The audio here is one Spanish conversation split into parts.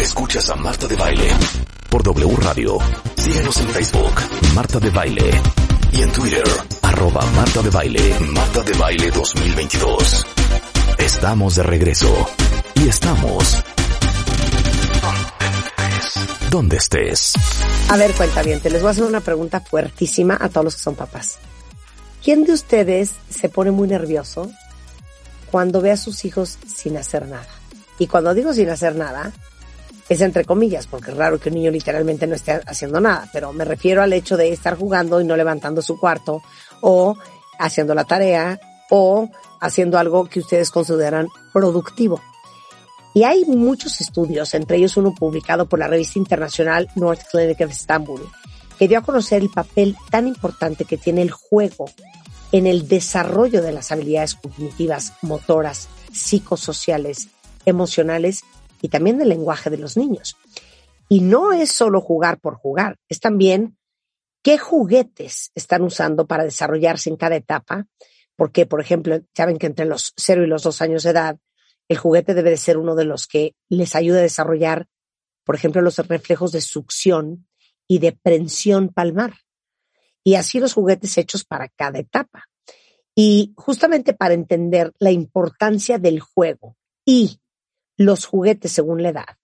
Escuchas a Marta de Baile por W Radio. Síguenos en Facebook, Marta de Baile. Y en Twitter, arroba Marta de Baile, Marta de Baile 2022. Estamos de regreso. Y estamos... Donde estés. A ver, cuenta bien, te les voy a hacer una pregunta fuertísima a todos los que son papás. ¿Quién de ustedes se pone muy nervioso cuando ve a sus hijos sin hacer nada? Y cuando digo sin hacer nada, es entre comillas, porque es raro que un niño literalmente no esté haciendo nada, pero me refiero al hecho de estar jugando y no levantando su cuarto, o haciendo la tarea, o haciendo algo que ustedes consideran productivo. Y hay muchos estudios, entre ellos uno publicado por la revista internacional North Clinic of Istanbul, que dio a conocer el papel tan importante que tiene el juego en el desarrollo de las habilidades cognitivas, motoras, psicosociales, emocionales y también del lenguaje de los niños. Y no es solo jugar por jugar, es también qué juguetes están usando para desarrollarse en cada etapa, porque, por ejemplo, saben que entre los 0 y los 2 años de edad, el juguete debe de ser uno de los que les ayude a desarrollar, por ejemplo, los reflejos de succión y de prensión palmar. Y así los juguetes hechos para cada etapa. Y justamente para entender la importancia del juego y los juguetes según la edad.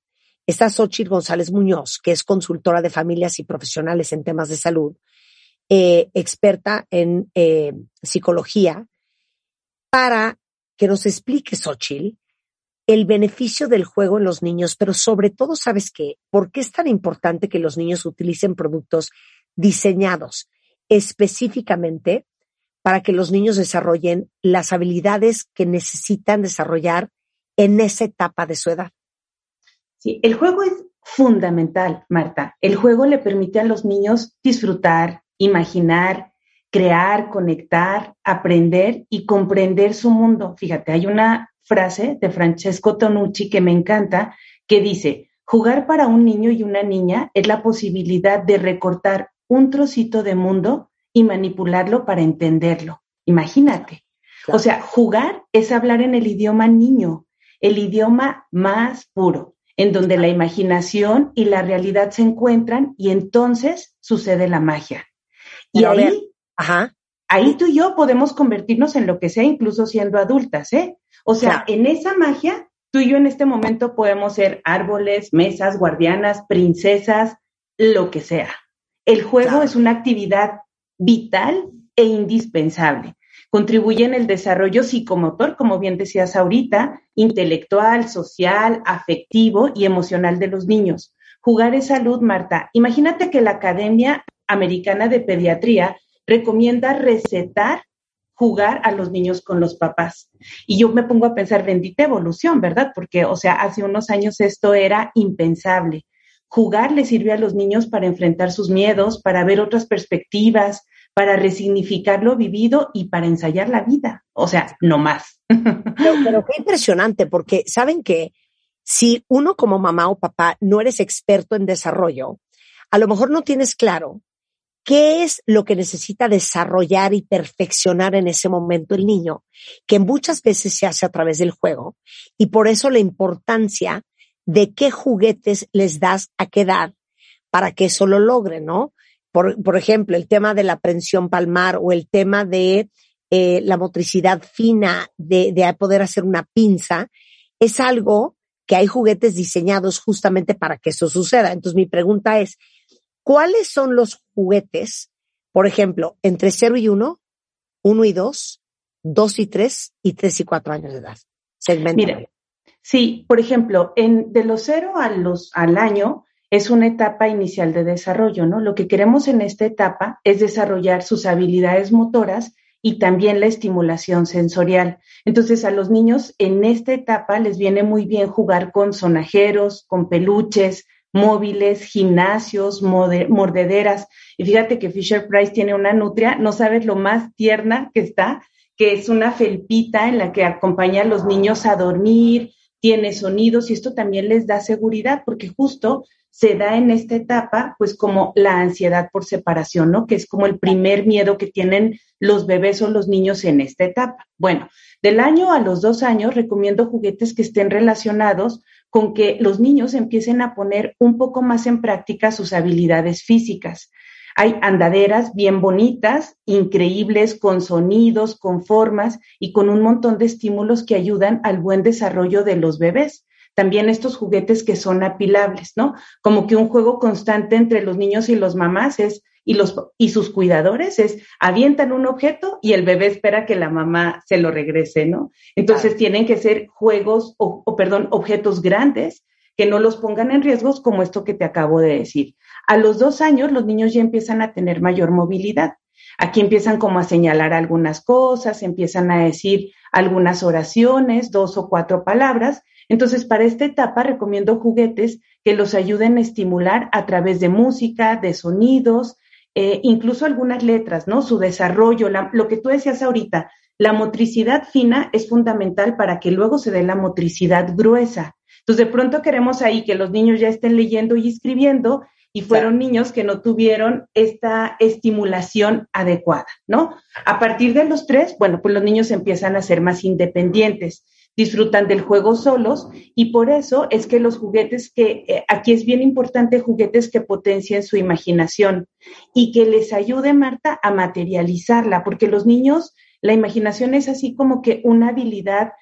Está Xochitl González Muñoz, que es consultora de familias y profesionales en temas de salud, eh, experta en eh, psicología, para que nos explique, Xochitl, el beneficio del juego en los niños, pero sobre todo, ¿sabes qué? ¿Por qué es tan importante que los niños utilicen productos diseñados específicamente para que los niños desarrollen las habilidades que necesitan desarrollar en esa etapa de su edad. Sí, el juego es fundamental, Marta. El juego le permite a los niños disfrutar, imaginar, crear, conectar, aprender y comprender su mundo. Fíjate, hay una frase de Francesco Tonucci que me encanta que dice, jugar para un niño y una niña es la posibilidad de recortar un trocito de mundo y manipularlo para entenderlo. Imagínate. O sea, jugar es hablar en el idioma niño, el idioma más puro, en donde la imaginación y la realidad se encuentran y entonces sucede la magia. Y ahí, ajá. ahí tú y yo podemos convertirnos en lo que sea, incluso siendo adultas, ¿eh? O sea, en esa magia, tú y yo en este momento podemos ser árboles, mesas, guardianas, princesas, lo que sea. El juego es una actividad vital e indispensable contribuye en el desarrollo psicomotor, como bien decías ahorita, intelectual, social, afectivo y emocional de los niños. Jugar es salud, Marta. Imagínate que la Academia Americana de Pediatría recomienda recetar jugar a los niños con los papás. Y yo me pongo a pensar, bendita evolución, ¿verdad? Porque, o sea, hace unos años esto era impensable. Jugar le sirve a los niños para enfrentar sus miedos, para ver otras perspectivas, para resignificar lo vivido y para ensayar la vida. O sea, no más. Pero, qué impresionante, porque saben que si uno como mamá o papá no eres experto en desarrollo, a lo mejor no tienes claro qué es lo que necesita desarrollar y perfeccionar en ese momento el niño, que muchas veces se hace a través del juego, y por eso la importancia de qué juguetes les das a qué edad para que eso lo logre, ¿no? Por, ejemplo, el tema de la prensión palmar o el tema de eh, la motricidad fina, de, de poder hacer una pinza, es algo que hay juguetes diseñados justamente para que eso suceda. Entonces mi pregunta es, ¿cuáles son los juguetes, por ejemplo, entre 0 y 1, 1 y 2, 2 y 3 y 3 y 4 años de edad? Mira, sí, por ejemplo, en, de los 0 a los, al año, es una etapa inicial de desarrollo, ¿no? Lo que queremos en esta etapa es desarrollar sus habilidades motoras y también la estimulación sensorial. Entonces a los niños en esta etapa les viene muy bien jugar con sonajeros, con peluches, móviles, gimnasios, mordederas. Y fíjate que Fisher Price tiene una nutria, no sabes lo más tierna que está, que es una felpita en la que acompaña a los niños a dormir, tiene sonidos y esto también les da seguridad porque justo se da en esta etapa, pues como la ansiedad por separación, ¿no? Que es como el primer miedo que tienen los bebés o los niños en esta etapa. Bueno, del año a los dos años recomiendo juguetes que estén relacionados con que los niños empiecen a poner un poco más en práctica sus habilidades físicas. Hay andaderas bien bonitas, increíbles, con sonidos, con formas y con un montón de estímulos que ayudan al buen desarrollo de los bebés también estos juguetes que son apilables, ¿no? Como que un juego constante entre los niños y los mamás es y los y sus cuidadores es avientan un objeto y el bebé espera que la mamá se lo regrese, ¿no? Entonces tienen que ser juegos o, o, perdón, objetos grandes que no los pongan en riesgos como esto que te acabo de decir. A los dos años los niños ya empiezan a tener mayor movilidad. Aquí empiezan como a señalar algunas cosas, empiezan a decir algunas oraciones, dos o cuatro palabras, entonces, para esta etapa recomiendo juguetes que los ayuden a estimular a través de música, de sonidos, eh, incluso algunas letras, ¿no? Su desarrollo, lo que tú decías ahorita, la motricidad fina es fundamental para que luego se dé la motricidad gruesa. Entonces, de pronto queremos ahí que los niños ya estén leyendo y escribiendo y fueron niños que no tuvieron esta estimulación adecuada, ¿no? A partir de los tres, bueno, pues los niños empiezan a ser más independientes disfrutan del juego solos y por eso es que los juguetes que, eh, aquí es bien importante, juguetes que potencien su imaginación y que les ayude, Marta, a materializarla, porque los niños, la imaginación es así como que una habilidad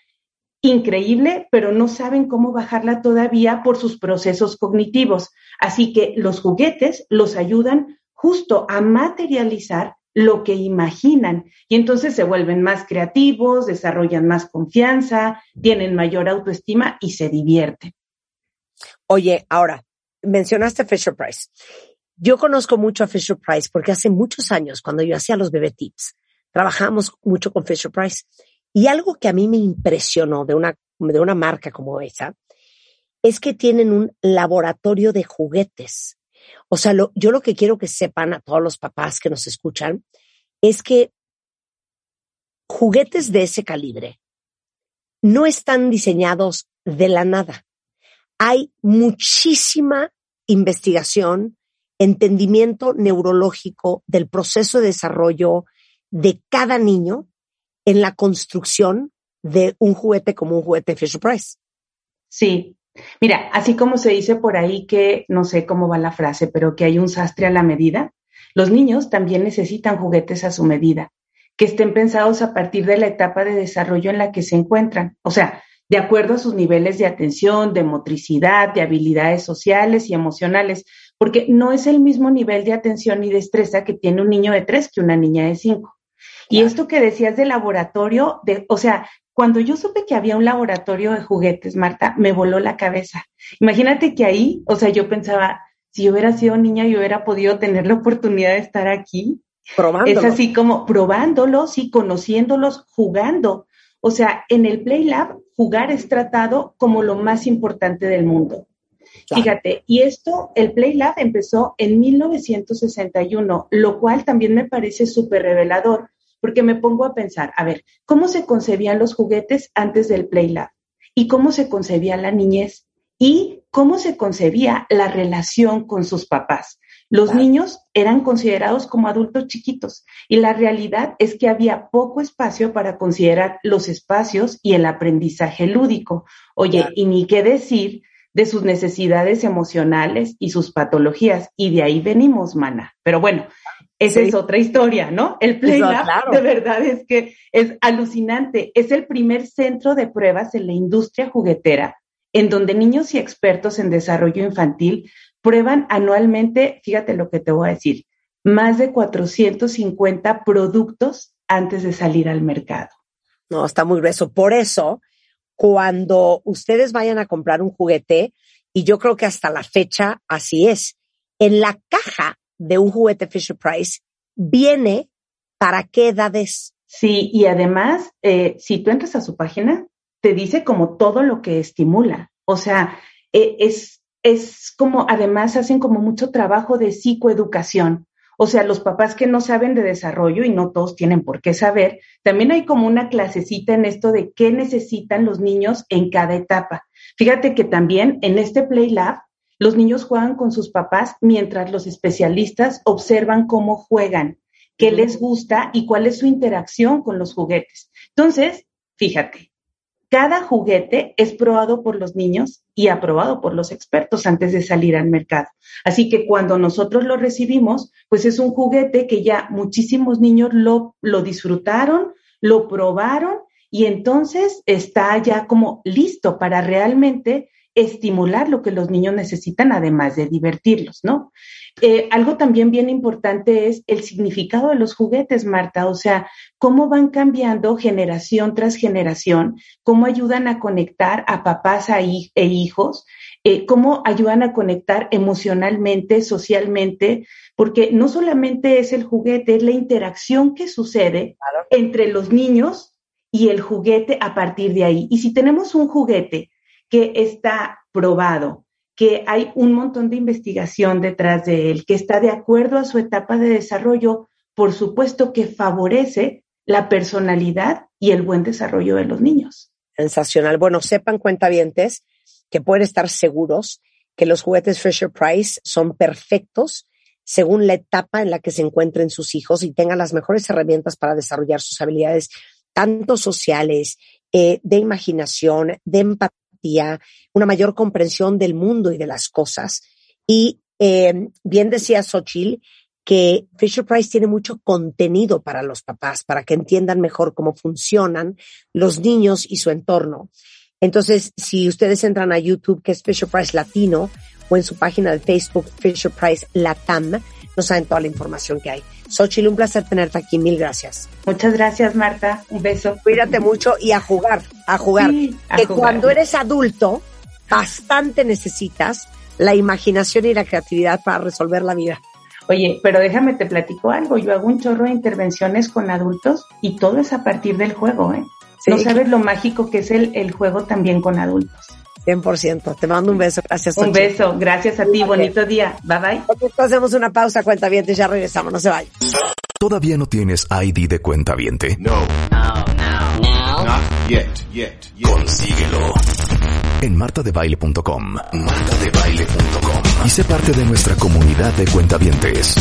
increíble, pero no saben cómo bajarla todavía por sus procesos cognitivos. Así que los juguetes los ayudan justo a materializar lo que imaginan y entonces se vuelven más creativos, desarrollan más confianza, tienen mayor autoestima y se divierten. Oye, ahora, mencionaste Fisher Price. Yo conozco mucho a Fisher Price porque hace muchos años, cuando yo hacía los bebé tips, trabajamos mucho con Fisher Price. Y algo que a mí me impresionó de una, de una marca como esa es que tienen un laboratorio de juguetes o sea, yo lo que quiero que sepan a todos los papás que nos escuchan es que juguetes de ese calibre no están diseñados de la nada. Hay muchísima investigación, entendimiento neurológico del proceso de desarrollo de cada niño en la construcción de un juguete como un juguete Fisher Price. Sí, Mira, así como se dice por ahí que, no sé cómo va la frase, pero que hay un sastre a la medida, los niños también necesitan juguetes a su medida, que estén pensados a partir de la etapa de desarrollo en la que se encuentran, o sea, de acuerdo a sus niveles de atención, de motricidad, de habilidades sociales y emocionales, porque no es el mismo nivel de atención y destreza que tiene un niño de tres que una niña de cinco. Y esto que decías de laboratorio, de, o sea, cuando yo supe que había un laboratorio de juguetes, Marta, me voló la cabeza. Imagínate que ahí, o sea, yo pensaba, si yo hubiera sido niña y hubiera podido tener la oportunidad de estar aquí. Probándolos. Es así como probándolos y conociéndolos, jugando. O sea, en el Play Lab, jugar es tratado como lo más importante del mundo. Fíjate, y esto, el Play Lab empezó en 1961, lo cual también me parece súper revelador, porque me pongo a pensar, a ver, ¿cómo se concebían los juguetes antes del Playlab? ¿Y cómo se concebía la niñez? ¿Y cómo se concebía la relación con sus papás? Los niños eran considerados como adultos chiquitos y la realidad es que había poco espacio para considerar los espacios y el aprendizaje lúdico. Oye, y ni qué decir de sus necesidades emocionales y sus patologías. Y de ahí venimos, mana. Pero bueno, esa es otra historia, ¿no? El Playlab de verdad es que es alucinante. Es el primer centro de pruebas en la industria juguetera en donde niños y expertos en desarrollo infantil prueban anualmente, fíjate lo que te voy a decir, más de 450 productos antes de salir al mercado. No, está muy grueso. Por eso, cuando ustedes vayan a comprar un juguete, y yo creo que hasta la fecha así es, en la caja de un juguete Fisher Price viene para qué edades Sí, y además, eh, si tú entras a su página, te dice como todo lo que estimula. O sea, eh, es, es como, además hacen como mucho trabajo de psicoeducación. O sea, los papás que no saben de desarrollo y no todos tienen por qué saber, también hay como una clasecita en esto de qué necesitan los niños en cada etapa. Fíjate que también en este Play Lab los niños juegan con sus papás mientras los especialistas observan cómo juegan, qué les gusta y cuál es su interacción con los juguetes. Entonces, fíjate, cada juguete es probado por los niños y aprobado por los expertos antes de salir al mercado. Así que cuando nosotros lo recibimos, pues es un juguete que ya muchísimos niños lo, lo disfrutaron, lo probaron y entonces está ya como listo para realmente estimular lo que los niños necesitan, además de divertirlos, ¿no? Eh, algo también bien importante es el significado de los juguetes, Marta, o sea, cómo van cambiando generación tras generación, cómo ayudan a conectar a papás e hijos, eh, cómo ayudan a conectar emocionalmente, socialmente, porque no solamente es el juguete, es la interacción que sucede entre los niños y el juguete a partir de ahí. Y si tenemos un juguete que está probado, que hay un montón de investigación detrás de él, que está de acuerdo a su etapa de desarrollo, por supuesto que favorece la personalidad y el buen desarrollo de los niños. Sensacional. Bueno, sepan cuentavientes que pueden estar seguros que los juguetes Fisher Price son perfectos según la etapa en la que se encuentren sus hijos y tengan las mejores herramientas para desarrollar sus habilidades tanto sociales, eh, de imaginación, de empatía, una mayor comprensión del mundo y de las cosas. Y eh, bien decía Xochitl que Fisher Price tiene mucho contenido para los papás, para que entiendan mejor cómo funcionan los niños y su entorno. Entonces, si ustedes entran a YouTube, que es Fisher Price Latino, o en su página de Facebook, Fisher Price Latam, no saben toda la información que hay. Xochitl, un placer tenerte aquí. Mil gracias. Muchas gracias, Marta. Un beso. Cuídate mucho y a jugar, a jugar. que cuando eres adulto, bastante necesitas la imaginación y la creatividad para resolver la vida. Oye, pero déjame te platico algo. Yo hago un chorro de intervenciones con adultos y todo es a partir del juego, ¿eh? No sabes lo mágico que es el, el juego también con adultos. 100%. Te mando un beso. Gracias. Un beso. Gracias a ti. Bonito día. Bye bye. hacemos una pausa, cuenta bien, ya regresamos. No se vayan. ¿Todavía no tienes ID de cuenta viente? No. No, no, no. Not yet, yet, yet. Consíguelo. En martadebaile.com. Martadebaile.com. Y sé parte de nuestra comunidad de cuentavientes.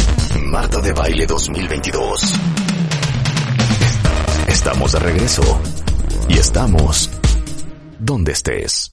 Marta de Baile 2022. Estamos de regreso. Y estamos donde estés.